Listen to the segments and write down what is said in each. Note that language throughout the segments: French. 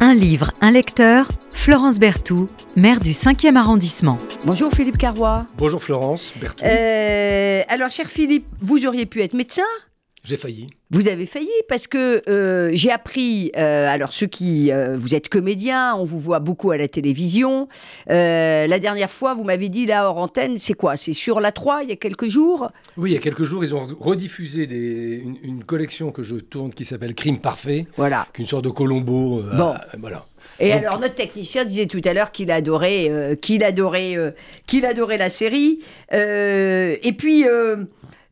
Un livre, un lecteur, Florence Berthoud, maire du 5e arrondissement. Bonjour Philippe Carrois. Bonjour Florence, Berthoud. Euh, alors cher Philippe, vous auriez pu être médecin J'ai failli. Vous avez failli parce que euh, j'ai appris, euh, alors ceux qui, euh, vous êtes comédien, on vous voit beaucoup à la télévision. La dernière fois, vous m'avez dit là hors antenne, c'est quoi? C'est sur la 3 il y a quelques jours? Oui, il y a quelques jours, ils ont rediffusé des- une, une collection que je tourne qui s'appelle Crime Parfait, Voilà. qu'une sorte de Colombo. Bon. voilà. Et Donc- alors notre technicien disait tout à l'heure qu'il adorait, qu'il adorait, qu'il adorait la série. Et puis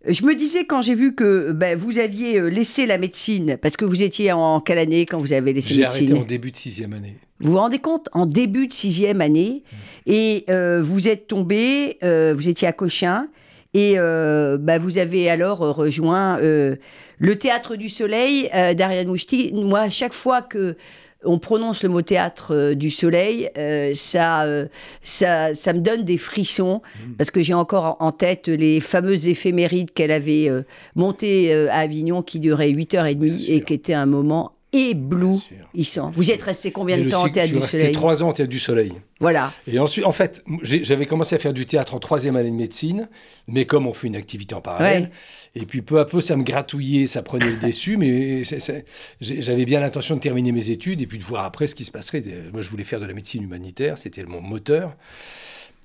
je me disais quand j'ai vu que ben, vous aviez euh, laissé la médecine, parce que vous étiez en quelle année quand vous avez laissé J'ai arrêté médecine en début de sixième année. Vous vous rendez compte En début de sixième année, et euh, vous êtes tombé, euh, vous étiez à Cochin, et euh, bah, vous avez alors rejoint le Théâtre du Soleil d'Ariane Mouchty. Moi, à chaque fois que on prononce le mot théâtre euh, du soleil, euh, ça, euh, ça, ça me donne des frissons parce que j'ai encore en tête les fameuses éphémérides qu'elle avait montées à Avignon qui duraient 8h30 Bien et sûr. qui étaient un moment éblouissant. Vous êtes resté combien Et de temps cycle- Théâtre Je suis du resté Soleil trois ans au Théâtre du Soleil. Voilà. Et ensuite, en fait, j'avais commencé à faire du théâtre en troisième année de médecine, mais comme on fait une activité en parallèle, et puis peu à peu, ça me gratouillait, ça prenait le dessus, mais j'avais bien l'intention de terminer mes études et puis de voir après ce qui se passerait. Moi, je voulais faire de la médecine humanitaire, c'était mon moteur.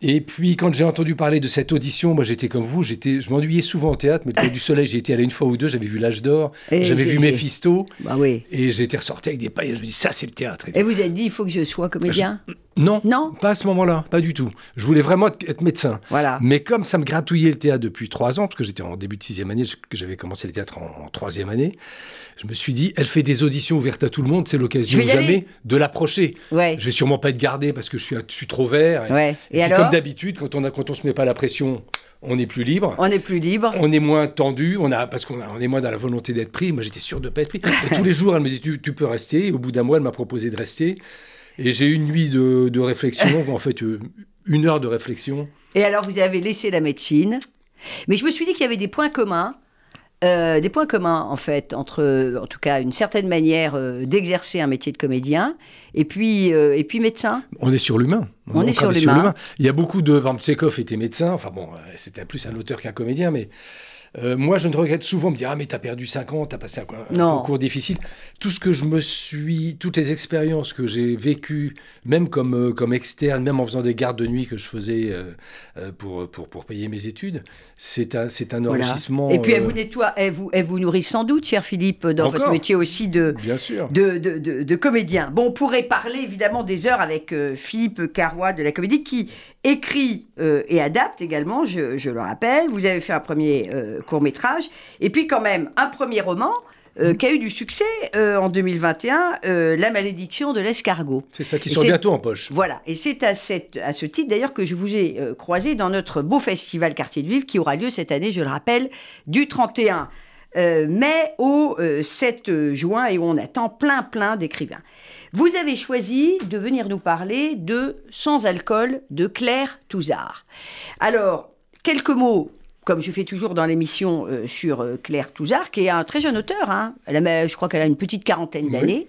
Et puis, quand j'ai entendu parler de cette audition, moi, j'étais comme vous, j'étais, je m'ennuyais souvent au théâtre, mais le du Soleil, j'y étais allé une fois ou deux, j'avais vu L'Âge d'Or, Et j'avais vu Méphisto, Bah oui. et j'étais ressorti avec des paillettes, je me dis, ça, c'est le théâtre. Et vous êtes dit, il faut que je sois comédien Non, Non? Pas à ce moment-là, pas du tout. Je voulais vraiment être médecin. Voilà. Mais comme ça me gratouillait le théâtre depuis trois ans, parce que j'étais en début de sixième année, j'avais commencé le théâtre en, en troisième année, je me suis dit, elle fait des auditions ouvertes à tout le monde, c'est l'occasion aller. jamais de l'approcher. Ouais. Je vais sûrement pas être gardé parce que je suis, je suis trop vert. Et, Ouais. et Et, puis comme d'habitude, quand on a, quand on se met pas la pression, on est plus libre. On est plus libre. On est moins tendu, on a, parce qu'on on est moins dans la volonté d'être pris. Moi, j'étais sûr de ne pas être pris. Et tous les jours, elle me dit tu, tu peux rester. Et au bout d'un mois, elle m'a proposé de rester. Et j'ai eu une nuit de, de réflexion, en fait, une heure de réflexion. Et alors, vous avez laissé la médecine. Mais je me suis dit qu'il y avait des points communs. Euh, des points communs, en fait, entre, en tout cas, une certaine manière euh, d'exercer un métier de comédien et puis, euh, et puis médecin. On est sur l'humain. On est sur l'humain. Il y a beaucoup de. Par exemple, Tchekhov était médecin. Enfin bon, c'était plus un auteur qu'un comédien, mais. euh, moi, je ne regrette souvent me dire Ah, mais t'as perdu 5 ans, t'as passé un, un concours difficile. Tout ce que je me suis. Toutes les expériences que j'ai vécues, même comme, euh, comme externe, même en faisant des gardes de nuit que je faisais euh, pour, pour, pour payer mes études, c'est un, c'est un Voilà. enrichissement. Et puis, elle euh, vous nettoie, elle vous, elle vous nourrit sans doute, cher Philippe, dans Encore votre métier aussi de, Bien sûr. de, de, de- de comédien. Bon, on pourrait parler évidemment des heures avec euh, Philippe Carrois de la comédie qui écrit euh, et adapte également, je, je le rappelle. Vous avez fait un premier court métrage et puis quand même un premier roman euh, qui a eu du succès euh, en 2021, euh, La malédiction de l'escargot. C'est ça qui sort bientôt en poche. Voilà, et c'est à, cette- à ce titre d'ailleurs que je vous ai croisé dans notre beau festival Quartier de Vivre qui aura lieu cette année, je le rappelle, du 31 euh, mai au euh, 7 juin et où on attend plein plein d'écrivains. Vous avez choisi de venir nous parler de Sans alcool de Claire Touzard. Alors, quelques mots. Comme je fais toujours dans l'émission euh, sur euh, Claire Touzard, qui est un très jeune auteur, hein. Elle a- je crois qu'elle a une petite quarantaine Oui. d'années.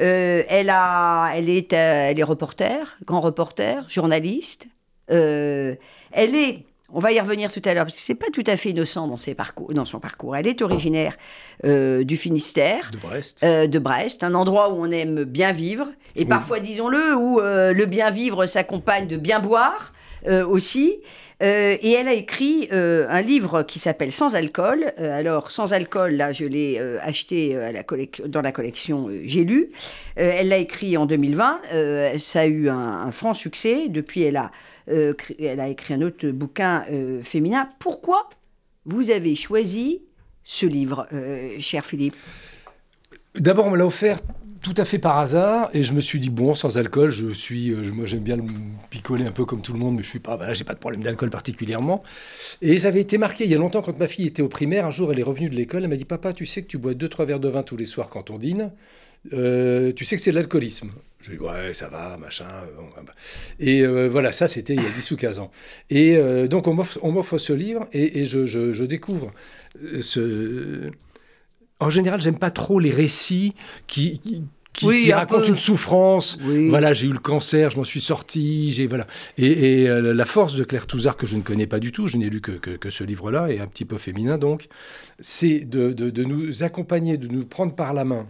Euh, elle, a, elle, est, elle est reporter, grand reporter, journaliste. Elle est, on va y revenir tout à l'heure, parce que c'est pas tout à fait innocent dans, ses parcours, dans son parcours. Elle est originaire du Finistère. De Brest. de Brest, un endroit où on aime bien vivre, et Oui. parfois, disons-le, où le bien vivre s'accompagne de bien boire euh, aussi. Euh, et elle a écrit euh, un livre qui s'appelle Sans alcool. Alors, Sans alcool, là, je l'ai acheté dans la collection J'ai lu. Elle l'a écrit en 2020. Euh, ça a eu un, franc succès. Depuis, elle a, écrit un autre bouquin féminin. Pourquoi vous avez choisi ce livre, cher Philippe? D'abord, on me l'a offert tout à fait par hasard et je me suis dit bon sans alcool je suis euh, moi j'aime bien le picoler un peu comme tout le monde mais je suis pas voilà, j'ai pas de problème d'alcool particulièrement. Et j'avais été marqué il y a longtemps quand ma fille était au primaire un jour elle est revenue de l'école elle m'a dit papa tu sais que tu bois deux trois verres de vin tous les soirs quand on dîne. Euh, tu sais que c'est de l'alcoolisme je dis ouais ça va machin euh, bon, bah. et voilà ça c'était il y a 10 ou 15 ans. Et donc on m'offre ce livre et, je, je- découvre ce en général, j'aime pas trop les récits qui, qui, qui, Oui, qui un raconte peu. une souffrance. Oui. Voilà, j'ai eu le cancer, je m'en suis sorti, j'ai voilà. Et, et, euh, la force de Claire Touzard que je ne connais pas du tout, je n'ai lu que, que, que ce livre-là et un petit peu féminin donc, c'est de, de, de nous accompagner, de nous prendre par la main.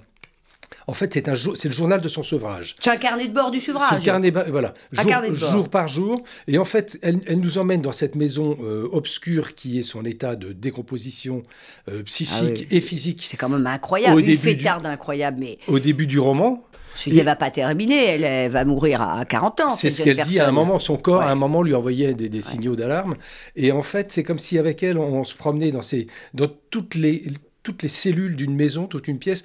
En fait, c'est un c'est le journal de son sevrage. C'est un carnet de bord du C'est le sevrage. carnet, voilà, Un jour, carnet de bord. jour par jour. Et en fait, elle, elle nous emmène dans cette maison euh, obscure qui est son état de décomposition euh, psychique Ah oui, et physique C'est quand même incroyable. Au Une du- fêtarde incroyable, mais au début du roman. je dis, elle va pas terminer. Elle, elle va mourir à 40 ans. C'est ce qu'elle dit à un moment. Son corps, à un moment, lui envoyait des, des signaux d'alarme. Et en fait, c'est comme si avec elle, on, on se promenait dans, ces, dans toutes, les, toutes les cellules d'une maison, toute une pièce,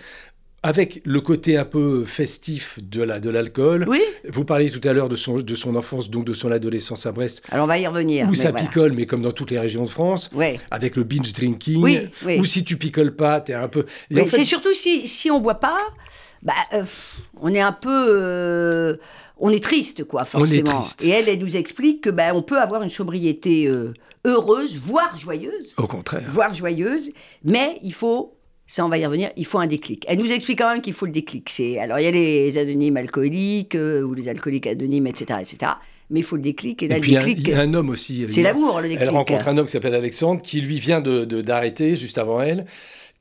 avec le côté un peu festif de la de l'alcool. Oui, Vous parliez tout à l'heure de son, de son enfance, donc de son adolescence à Brest, alors on va y revenir. où mais ça voilà. picole, mais comme dans toutes les régions de France, Ouais. avec le binge drinking, Oui, oui. ou si tu picoles pas, t'es un peu... Et Oui, en fait, C'est surtout si, si on boit pas, bah, euh, on est un peu. euh, on est triste, quoi, On est forcément. triste. Et elle, elle nous explique que bah, on peut avoir une sobriété euh, heureuse, voire joyeuse, Au contraire. voire joyeuse, mais il faut. Ça, on va y revenir. Il faut un déclic. Elle nous explique quand même qu'il faut le déclic. C'est alors il y a les anonymes alcooliques euh, ou les alcooliques anonymes, etc., etc. Mais il faut le déclic. Et là, Et le puis, déclic, il y a un homme aussi. c'est l'amour, le déclic. Elle rencontre un homme qui s'appelle Alexandre, qui lui vient de- d'arrêter juste avant elle,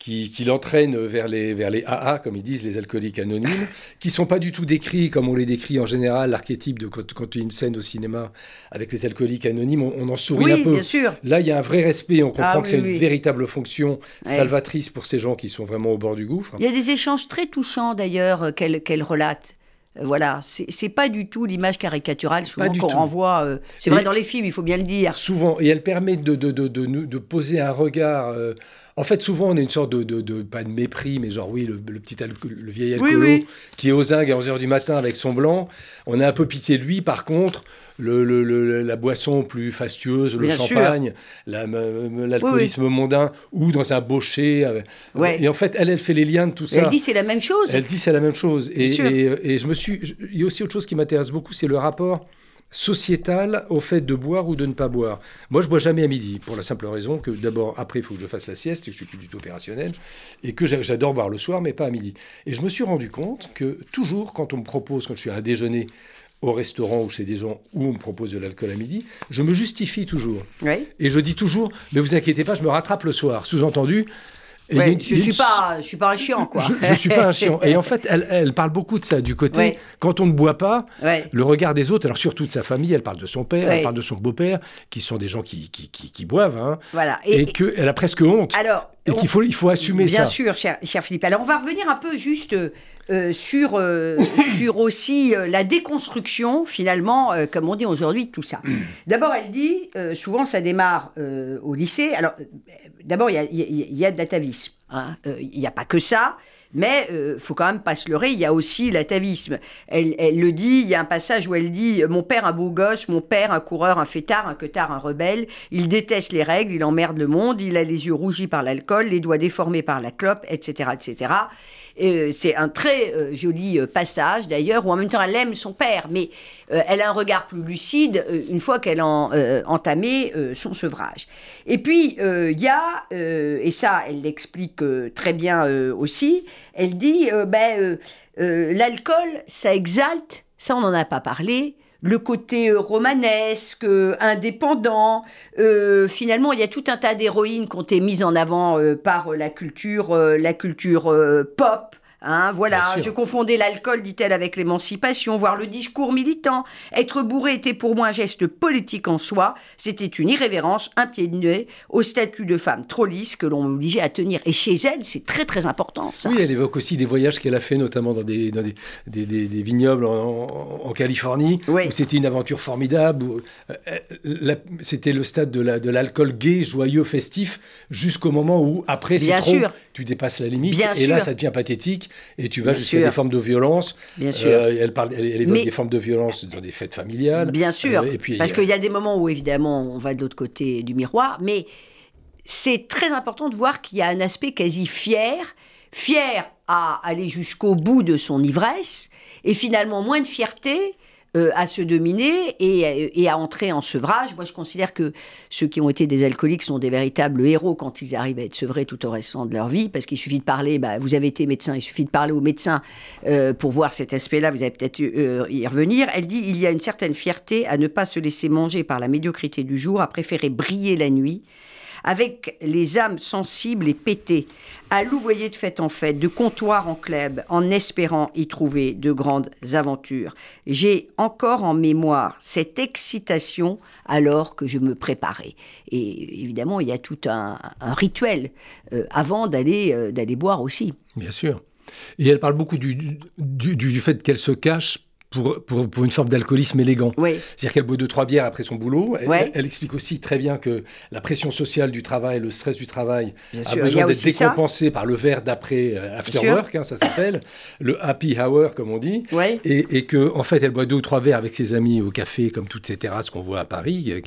qui, qui l'entraîne vers les, vers les AA, comme ils disent, les alcooliques anonymes, qui sont pas du tout décrits comme on les décrit en général, l'archétype de quand, quand une scène au cinéma avec les alcooliques anonymes, on, on en sourit Oui, un peu. bien sûr. Là, il y a un vrai respect, on comprend Ah que c'est oui, une véritable fonction Ouais. salvatrice pour ces gens qui sont vraiment au bord du gouffre. Il y a des échanges très touchants d'ailleurs euh, qu'elle relate. Euh, Voilà, c'est pas du tout l'image caricaturale souvent qu'on renvoie. euh, c'est vrai dans les films, il faut bien le dire. Souvent, et elle permet de, de, poser un regard. euh, en fait, souvent, on a une sorte de, de, de- pas de mépris, mais genre, oui, le, le petit alco- le vieil alcoolo oui. qui est aux zingues à 11h du matin avec son blanc. On a un peu pitié de lui, par contre. Le, le- le- la boisson plus fastueuse, le Bien champagne, la- me- me- l'alcoolisme mondain, ou dans un baucher. avec- Ouais. Et en fait, elle, elle fait les liens de tout ça. Elle dit c'est la même chose. Elle dit c'est la même chose. Et, et- et je me suis. Il y a aussi autre chose qui m'intéresse beaucoup, c'est le rapport sociétal au fait de boire ou de ne pas boire. Moi, je bois jamais à midi, pour la simple raison que d'abord, après, il faut que je fasse la sieste, et que je suis plus du tout opérationnel, et que j'a- j'adore boire le soir, mais pas à midi. Et je me suis rendu compte que toujours, quand on me propose, quand je suis à un déjeuner au restaurant ou chez des gens où on me propose de l'alcool à midi, je me justifie toujours. Oui. Et je dis toujours, mais vous inquiétez pas, je me rattrape le soir. Sous-entendu. Ouais, je a suis pas, je suis pas un chiant quoi. je, je suis pas un chiant. Et en fait, elle, elle parle beaucoup de ça, du côté, Ouais. quand on ne boit pas, Ouais. le regard des autres, alors surtout de sa famille, elle parle de son père, elle parle de son beau-père, qui sont des gens qui, qui, qui- qui boivent, hein, Voilà. et, Et, qu'elle a presque honte, alors, et qu'il faut, il faut assumer bien ça. sûr, cher, cher Philippe. Alors on va revenir un peu juste euh, sur euh, sur aussi euh, la déconstruction finalement, euh, comme on dit aujourd'hui, de tout ça. D'abord, elle dit euh, souvent ça démarre euh, au lycée. Alors euh, d'abord, il y a, y a- il y a de l'atavisme. hein. Euh, Il n'y a pas que ça. Mais euh, faut quand même pas se leurrer, il y a aussi l'atavisme. Elle, elle le dit, il y a un passage où elle dit Mon père, un beau gosse, mon père, un coureur, un fêtard, un queutard, un rebelle. Il déteste les règles, il emmerde le monde, il a les yeux rougis par l'alcool, les doigts déformés par la clope, etc. etc. Euh, c'est un très euh, joli euh, passage d'ailleurs, où en même temps elle aime son père, mais elle a un regard plus lucide une fois qu'elle a en- entamé son sevrage. Et puis il y a, et ça elle l'explique très bien aussi, elle dit ben, l'alcool ça exalte, ça on n'en a pas parlé, le côté euh, romanesque, euh, indépendant. Euh, finalement, il y a tout un tas d'héroïnes qui ont été mises en avant euh, par la culture, la culture pop. Hein, voilà, je confondais l'alcool, dit-elle, avec l'émancipation, voire le discours militant. Être bourré était pour moi un geste politique en soi. C'était une irrévérence, un pied de nez au statut de femme trop lisse que l'on m'obligeait à tenir. Et chez elle, c'est très très important. Ça. Oui, elle évoque aussi des voyages qu'elle a fait, notamment dans des, dans des, des, des- des vignobles en, Californie, Oui. où c'était une aventure formidable. euh, euh, c'était le stade de la- de l'alcool gay, joyeux, festif, jusqu'au moment où, après, c'est trop, sûr. tu dépasses la limite, Bien et là, ça devient pathétique, et tu vas jusqu'à des formes de violence. Bien sûr. Euh, elle, parle, elle, elle évoque Mais- des formes de violence dans des fêtes familiales. Bien sûr, Euh, et puis, parce qu'il y a des moments où évidemment on va de l'autre côté du miroir, mais c'est très important de voir qu'il y a un aspect quasi fier, fier à aller jusqu'au bout de son ivresse, et finalement moins de fierté euh, à se dominer et, à entrer en sevrage. Moi, je considère que ceux qui ont été des alcooliques sont des véritables héros quand ils arrivent à être sevrés tout au restant de leur vie, parce qu'il suffit de parler, bah, vous avez été médecin, il suffit de parler aux médecins euh, pour voir cet aspect-là, vous allez peut-être euh, y revenir. Elle dit, il y a une certaine fierté à ne pas se laisser manger par la médiocrité du jour, à préférer briller la nuit avec les âmes sensibles et pétées, à louvoyer de fête en fête, de comptoir en club, en espérant y trouver de grandes aventures. J'ai encore en mémoire cette excitation alors que je me préparais. Et évidemment, il y a tout un, rituel euh, avant d'aller euh, d'aller boire aussi. Bien sûr. Et elle parle beaucoup du, du fait qu'elle se cache pour, pour, une forme d'alcoolisme élégant. C'est-à-dire qu'elle boit deux, trois bières après son boulot. Elle, explique aussi très bien que la pression sociale du travail, le stress du travail a besoin d'être décompensé par le verre d'après euh, after work, hein, ça s'appelle, le happy hour comme on dit. Et, et que en fait, elle boit deux ou trois verres avec ses amis au café, comme toutes ces terrasses qu'on voit à Paris, euh,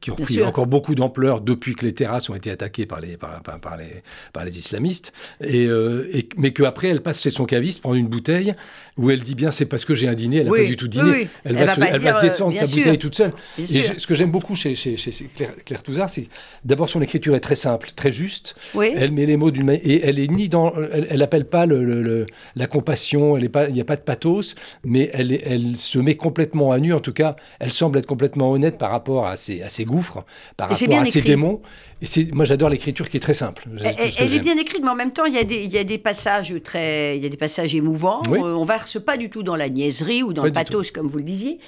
qui, ont pris encore beaucoup d'ampleur depuis que les terrasses ont été attaquées par les, par, par, les, par les islamistes. Et, euh, et mais qu'après, elle passe chez son caviste, prendre une bouteille, où elle dit bien c'est parce que j'ai un dîner n'a pas du tout dîné. Elle, va, se, descendre sa bouteille toute seule. Et ce que j'aime beaucoup chez, chez, Claire, Claire, Touzard, c'est d'abord son écriture est très simple, très juste. Elle met les mots d'une manière. Et elle est ni dans. Elle n'appelle pas le, la compassion, il n'y a pas de pathos, mais elle, elle se met complètement à nu. En tout cas, elle semble être complètement honnête par rapport à ses, à ses gouffres, par rapport à ses démons. Et moi, j'adore l'écriture qui est très simple. Elle, est bien écrite, mais en même temps, il y a des, il y a des passages très, il y a des passages émouvants. Euh, on verse pas du tout dans la niaiserie ou dans le pathos, comme vous le disiez.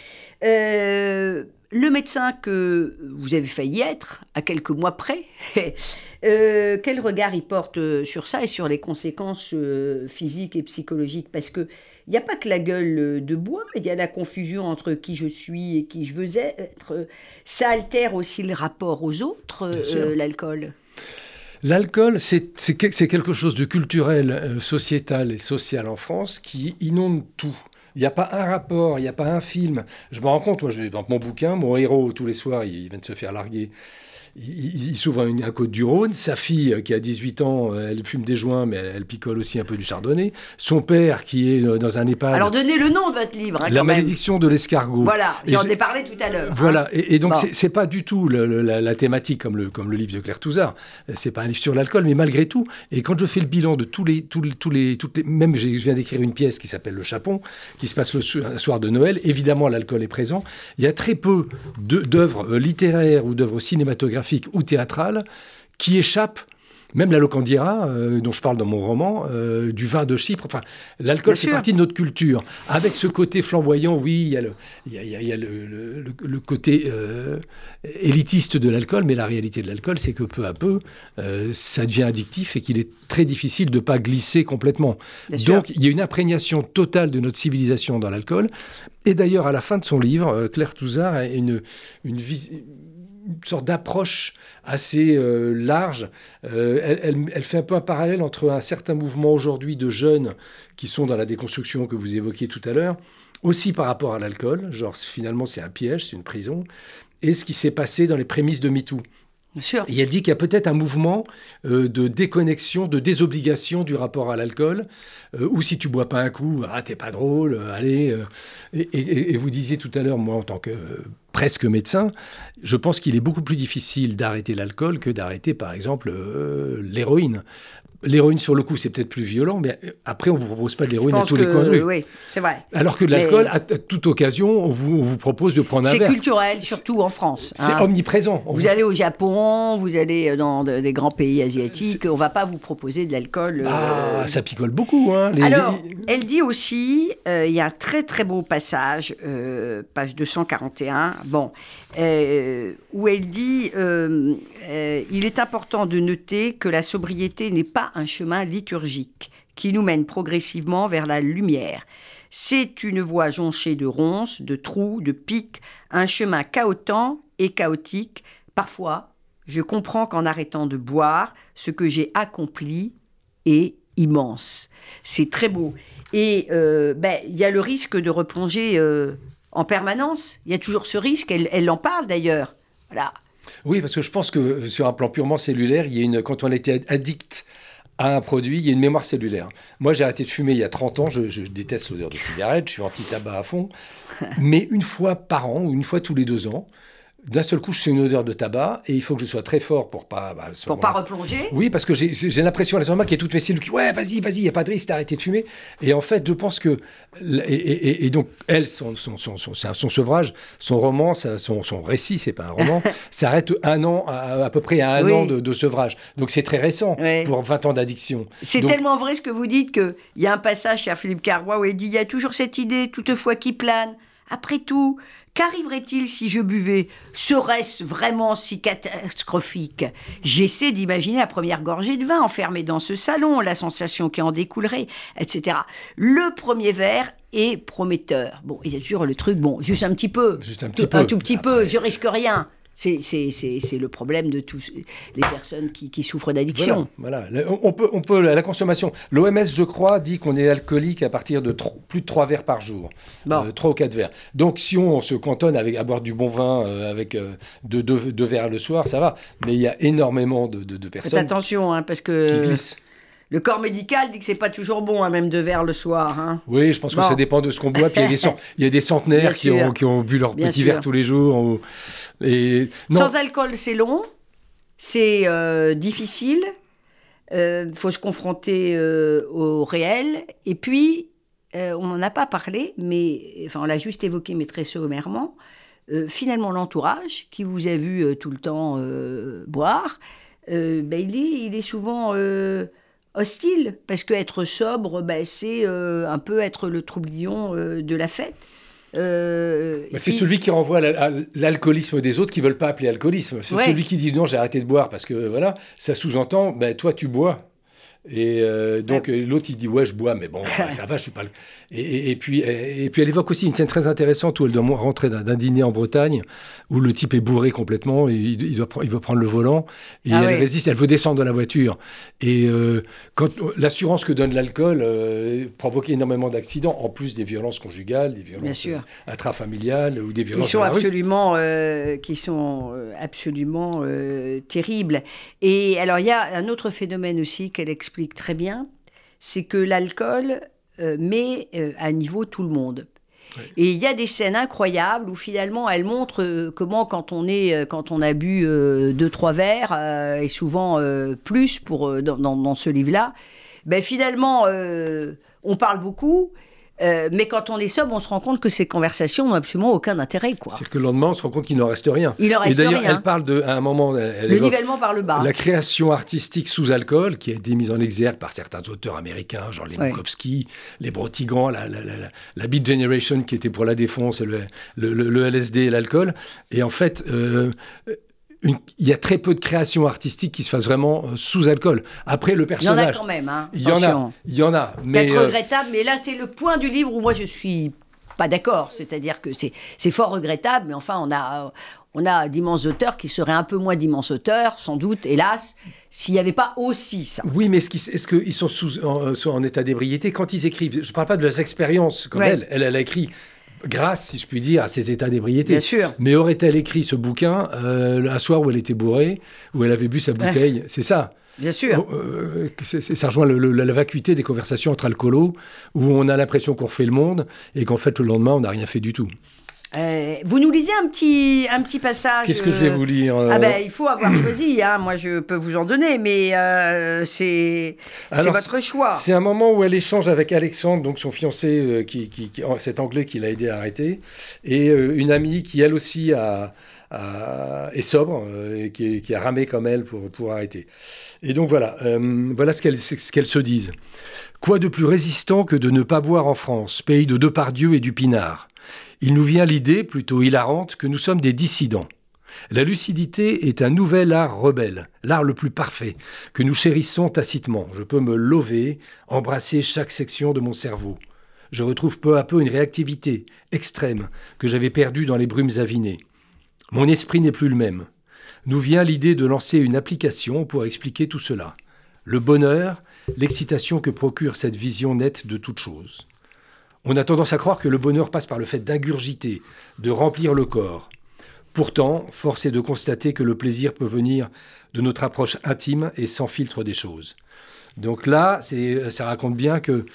Euh, le médecin que vous avez failli être, à quelques mois près, euh, quel regard il porte sur ça et sur les conséquences physiques et psychologiques? Parce que il n'y a pas que la gueule de bois, il y a la confusion entre qui je suis et qui je veux être. Ça altère aussi le rapport aux autres, euh, l'alcool. L'alcool, c'est quelque chose de culturel, euh, sociétal et social en France qui inonde tout. Il n'y a pas un rapport, il n'y a pas un film. Je me rends compte, moi, je, dans mon bouquin, mon héros, tous les soirs, il vient de se faire larguer il, s'ouvre un, côte du Rhône. Sa fille, euh, qui a 18 ans, euh, elle fume des joints, mais elle, picole aussi un peu du chardonnay. Son père, qui est euh, dans un EHPAD. Alors, donnez le nom de votre livre. Hein, la malédiction de l'escargot. Voilà, j'en ai parlé tout à l'heure. Voilà, et, donc, c'est pas du tout la, thématique comme le, comme le livre de Claire Touzard. C'est pas un livre sur l'alcool, mais malgré tout. Et quand je fais le bilan de tous les. Tous les, tous les, toutes les même, je viens d'écrire une pièce qui s'appelle Le Chapon, qui se passe le soir de Noël. Évidemment, l'alcool est présent. Il y a très peu d'œuvres littéraires ou d'œuvres cinématographiques ou théâtrales qui échappe même la locandiera, euh, dont je parle dans mon roman, euh, du vin de Chypre. Enfin, l'alcool fait partie de notre culture. Avec ce côté flamboyant, oui, il y a le, y a, le, côté euh, élitiste de l'alcool, mais la réalité de l'alcool, c'est que peu à peu, ça devient addictif et qu'il est très difficile de ne pas glisser complètement. Donc, il y a une imprégnation totale de notre civilisation dans l'alcool. Et d'ailleurs, à la fin de son livre, Claire Touzard a une, une, une sorte d'approche assez euh, large. Euh, elle, fait un peu un parallèle entre un certain mouvement aujourd'hui de jeunes qui sont dans la déconstruction que vous évoquiez tout à l'heure, aussi par rapport à l'alcool, genre finalement c'est un piège, c'est une prison, et ce qui s'est passé dans les prémices de MeToo. Et elle dit qu'il y a peut-être un mouvement euh, de déconnexion, de désobligation du rapport à l'alcool, euh, ou si tu bois pas un coup, ah t'es pas drôle, euh, allez. Et, et, vous disiez tout à l'heure, moi en tant que presque médecin, je pense qu'il est beaucoup plus difficile d'arrêter l'alcool que d'arrêter par exemple l'héroïne. L'héroïne, sur le coup, c'est peut-être plus violent, mais après, on ne vous propose pas de l'héroïne à tous les coins de rue. Oui, c'est vrai. Alors que de l'alcool, à, toute occasion, on vous, vous propose de prendre un verre. C'est culturel, surtout en France. C'est hein. omniprésent. Vous, allez au Japon, vous allez dans des grands pays asiatiques, on ne va pas vous proposer de l'alcool. Ah, euh, ça picole beaucoup. Hein, Alors, elle dit aussi, euh, il y a un très très beau passage, euh, page 241, bon, où elle dit il est important de noter que la sobriété n'est pas un chemin liturgique qui nous mène progressivement vers la lumière. C'est une voie jonchée de ronces, de trous, de pics, un chemin chaotant et chaotique. Parfois, je comprends qu'en arrêtant de boire, ce que j'ai accompli est immense. C'est très beau. Et euh, ben, il y a le risque de replonger euh, en permanence. Il y a toujours ce risque. Elle, elle en parle d'ailleurs. Voilà. Oui, parce que je pense que sur un plan purement cellulaire, il y a une, quand on était addict à un produit, il y a une mémoire cellulaire. Moi, j'ai arrêté de fumer il y a 30 ans, je, je déteste l'odeur de cigarette, je suis anti-tabac à fond, mais une fois par an ou une fois tous les deux ans, d'un seul coup, je une odeur de tabac et il faut que je sois très fort pour pas. Bah, pour pas replonger? Oui, parce que j'ai l'impression à ce moment qu'il y a toutes mes cellules qui ouais, vas-y, vas-y, il n'y a pas de risque, t'as arrêté de fumer. Et en fait, je pense que. Et, donc, elle, son, son, son, son, sevrage, son roman, son, son récit, c'est pas un roman, s'arrête un an, à, peu près à un an de, sevrage. Donc, c'est très récent pour 20 ans d'addiction. C'est tellement vrai ce que vous dites qu'il y a un passage chez Philippe Carrois où il dit il y a toujours cette idée, toutefois, qui plane. Après tout, Qu'arriverait-il si je buvais? Serait-ce vraiment si catastrophique? J'essaie d'imaginer la première gorgée de vin enfermée dans ce salon, la sensation qui en découlerait, etc. Le premier verre est prometteur. Bon, il y a toujours le truc, bon, juste un petit peu. Juste un petit peu. Un tout petit peu, je risque rien. C'est le problème de tous les personnes qui, souffrent d'addiction. Voilà, On, peut, on peut, la consommation. L'OMS, je crois, dit qu'on est alcoolique à partir de plus de 3 verres par jour. Bon. 3 euh, ou 4 verres. Donc, si on se cantonne avec, à boire du bon vin euh, avec 2 euh, verres le soir, ça va. Mais il y a énormément de, de, personnes. Faites attention, hein, parce que. Qui glissent. Le corps médical dit que c'est pas toujours bon, hein, même deux verres le soir. Hein. Oui, je pense que ça dépend de ce qu'on boit. Puis il y a des, il y a des centenaires qui ont, qui ont, bu leur petit verre tous les jours. Sans alcool, c'est long, c'est euh, difficile, il euh, faut se confronter euh, au réel. Et puis, on n'en a pas parlé, mais enfin, on l'a juste évoqué, mais très sommairement. finalement, l'entourage, qui vous a vu tout le temps boire, ben, il, est, il est souvent hostile, parce qu'être sobre, ben, c'est un peu être le troublion de la fête. Euh, c'est celui qui renvoie l'alcoolisme des autres qui veulent pas appeler alcoolisme. C'est celui qui dit non, j'ai arrêté de boire parce que voilà, ça sous-entend, ben toi tu bois. Et euh, donc l'autre il dit ouais je bois mais bon ça va je suis pas et, et, puis et, puis elle évoque aussi une scène très intéressante où elle doit rentrer d'un dîner en Bretagne où le type est bourré complètement et il, il, doit, il veut prendre le volant et ah elle résiste elle veut descendre de la voiture. Et euh, quand l'assurance que donne l'alcool euh, provoque énormément d'accidents en plus des violences conjugales des violences intrafamiliales ou des violences qui sont absolument qui sont absolument terribles. Et alors il y a un autre phénomène aussi qu'elle explique très bien, c'est que l'alcool euh, met euh, à niveau tout le monde. Et il y a des scènes incroyables où finalement elle montre euh, comment quand on est quand on a bu deux trois verres et souvent plus pour dans, dans ce livre-là, ben finalement on parle beaucoup euh, mais quand on est sobre, on se rend compte que ces conversations n'ont absolument aucun intérêt. C'est que le lendemain, on se rend compte qu'il n'en reste rien. Il en reste Et d'ailleurs, elle parle de, à un moment, le nivellement par le bas. La création artistique sous alcool, qui a été mise en exergue par certains auteurs américains, genre les Bukowski, les Brotigans, la, la, la, Beat Generation, qui était pour la défense, le, le, LSD et l'alcool. Et en fait, euh, il y a très peu de créations artistiques qui se fassent vraiment euh, sous alcool. Après, le personnage. Il y en a quand même, hein. Il y en a. Il y en a. Mais euh, regrettable, mais là, c'est le point du livre où moi, je suis pas d'accord. C'est-à-dire que c'est fort regrettable, mais enfin, on a, on a d'immenses auteurs qui seraient un peu moins d'immenses auteurs, sans doute, hélas, s'il n'y avait pas aussi ça. Oui, mais est-ce qu'ils sont sous, en, en, état d'ébriété? Quand ils écrivent Je ne parle pas de leurs expériences comme elle. elle. Elle a écrit grâce, si je puis dire, à ses états d'ébriété. Bien sûr. Mais aurait-elle écrit ce bouquin euh, un soir où elle était bourrée, où elle avait bu sa bouteille C'est ça. Bien sûr. Oh, euh, ça rejoint la vacuité des conversations entre alcoolos, où on a l'impression qu'on refait le monde et qu'en fait, le lendemain, on n'a rien fait du tout. Euh, vous nous lisez un petit, un petit passage. Qu'est-ce que je vais vous lire euh Ah ben, il faut avoir choisi. Hein. Moi, je peux vous en donner, mais euh, c'est votre choix. C'est un moment où elle échange avec Alexandre, donc son fiancé, qui, qui, cet Anglais qui l'a aidé à arrêter, et une amie qui elle aussi a, est sobre, et qui, qui, a ramé comme elle pour, pour arrêter. Et donc voilà, voilà ce qu'elles se disent. Quoi de plus résistant que de ne pas boire en France, pays de Depardieu et du Pinard? Il nous vient l'idée, plutôt hilarante, que nous sommes des dissidents. La lucidité est un nouvel art rebelle, l'art le plus parfait, que nous chérissons tacitement. Je peux me lever, embrasser chaque section de mon cerveau. Je retrouve peu à peu une réactivité extrême que j'avais perdue dans les brumes avinées. Mon esprit n'est plus le même. Nous vient l'idée de lancer une application pour expliquer tout cela. Le bonheur, l'excitation que procure cette vision nette de toute chose. On a tendance à croire que le bonheur passe par le fait d'ingurgiter, de remplir le corps. Pourtant, force est de constater que le plaisir peut venir de notre approche intime et sans filtre des choses. Donc là, ça raconte bien que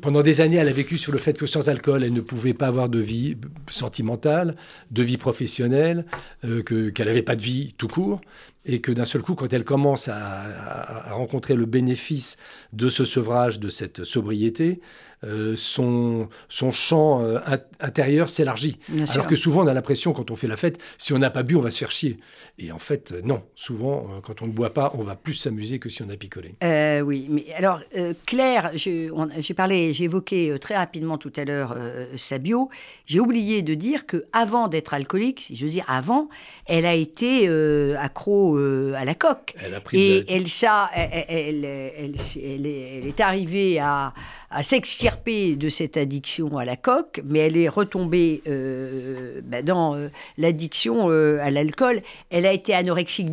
pendant des années, elle a vécu sur le fait que sans alcool, elle ne pouvait pas avoir de vie sentimentale, de vie professionnelle, euh, qu'elle n'avait pas de vie tout court et que d'un seul coup, quand elle commence à, rencontrer le bénéfice de ce sevrage, de cette sobriété, euh, son, son champ euh, intérieur s'élargit. Alors que souvent, on a l'impression, quand on fait la fête, si on n'a pas bu, on va se faire chier. Et en fait, euh, non. Souvent, quand on ne boit pas, on va plus s'amuser que si on a picolé. oui, mais alors, Claire, j'ai parlé, j'ai évoqué très rapidement tout à l'heure sa bio. J'ai oublié de dire que avant d'être alcoolique, si je veux dire avant, elle a été accro à la coque. Elle a pris et elle, ça, elle, elle, elle, est arrivée à à s'extirper de cette addiction à la coque, mais elle est retombée euh, bah, dans euh, l'addiction euh, à l'alcool. Elle a été anorexique.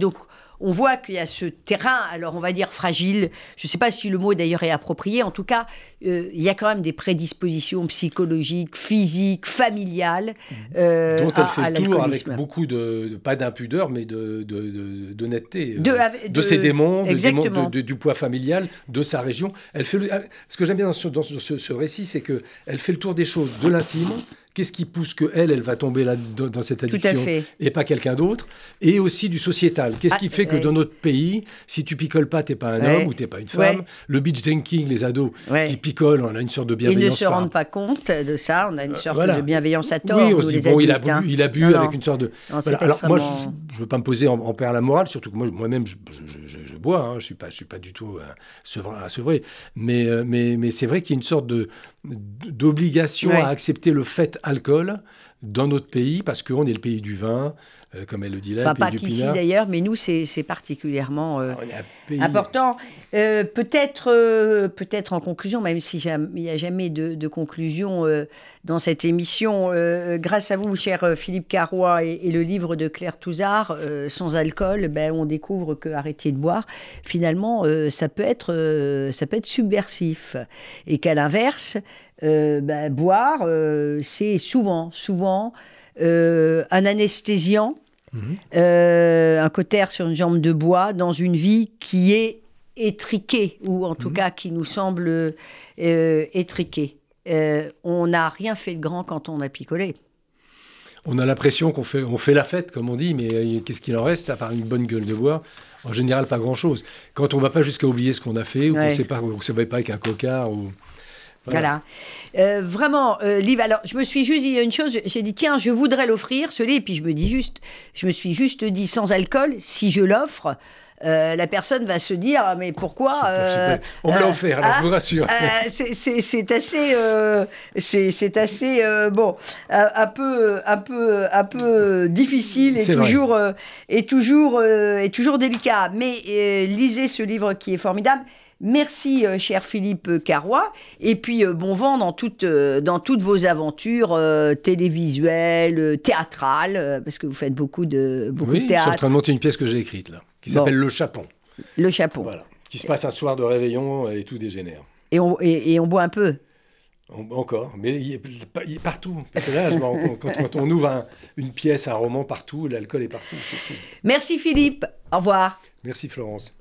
On voit qu'il y a ce terrain, alors on va dire fragile, je ne sais pas si le mot d'ailleurs est approprié, en tout cas, euh, il y a quand même des prédispositions psychologiques, physiques, familiales. Euh, Dont elle fait le tour avec beaucoup de, pas d'impudeur, mais d'honnêteté. De, de, de, ses démons, du poids familial, de sa région. Elle fait ce que j'aime bien dans ce, dans ce, ce récit, c'est qu'elle fait le tour des choses, de l'intime Qu'est-ce qui pousse que elle, elle va tomber là dans cette addiction et pas quelqu'un d'autre Et aussi du sociétal. Qu'est-ce qui ah, fait que dans notre pays, si tu picoles pas, t'es pas un homme ou t'es pas une femme Le beach drinking, les ados qui picolent, on a une sorte de bienveillance. Ils ne se rendent pas compte de ça. On a une euh, sorte de bienveillance à tort. Oui, on se dit bon, il a bu, hein. il a bu avec une sorte de. Alors moi, je, ne veux pas me poser en, père la morale, surtout que moi, moi-même, je, bois. Hein. je suis pas, je suis pas du tout sevrer. Mais, euh, mais, mais c'est vrai qu'il y a une sorte de d'obligation à accepter le fait alcool dans notre pays, parce qu'on est le pays du vin, euh, comme elle le dit là, enfin, le pays pas qu'ici d'ailleurs, mais nous, c'est particulièrement euh, important. Euh, peut-être peut-être en conclusion, même s'il n'y a jamais de, conclusion dans cette émission, grâce à vous, cher Philippe Carrois, et, le livre de Claire Touzard, Sans alcool, ben, on découvre que arrêter de boire, finalement, ça, peut être, ça peut être subversif. Et qu'à l'inverse, bah, boire, c'est souvent, souvent euh, un anesthésiant, mhm. un cotère sur une jambe de bois dans une vie qui est étriquée, ou en tout mhm. cas qui nous semble étriquée. on n'a rien fait de grand quand on a picolé. On a l'impression qu'on fait, on fait la fête, comme on dit, mais qu'est-ce qu'il en reste, à part une bonne gueule de bois? En général, pas grand-chose. Quand on ne va pas jusqu'à oublier ce qu'on a fait, ou qu'on ne sait pas, pas avec un coca, ou... Voilà. Euh, vraiment, euh, Liv, alors je me suis juste dit une chose, j'ai dit tiens, je voudrais l'offrir, ce lait, et puis je me dis juste, je me suis juste dit sans alcool, si je l'offre, euh, la personne va se dire ah, mais pourquoi on me l'a offert alors je vous rassure. c'est assez c'est assez bon un peu un peu un peu difficile et toujours et toujours et toujours délicat. Mais lisez ce livre qui est formidable Merci, euh, cher Philippe Carrois. Et puis, euh, bon vent dans, euh, dans toutes vos aventures télévisuelles, théâtrales, parce que vous faites beaucoup de, beaucoup oui, de théâtre. Je suis en train de monter une pièce que j'ai écrite, là, qui s'appelle Le Chapon. Le Chapon. Voilà. Qui se passe un soir de réveillon et tout dégénère. Et on, et, on boit un peu encore, mais il est, partout. Parce que là, je quand, on ouvre une pièce, un roman partout, l'alcool est partout. Merci Philippe. Au revoir. Merci Florence.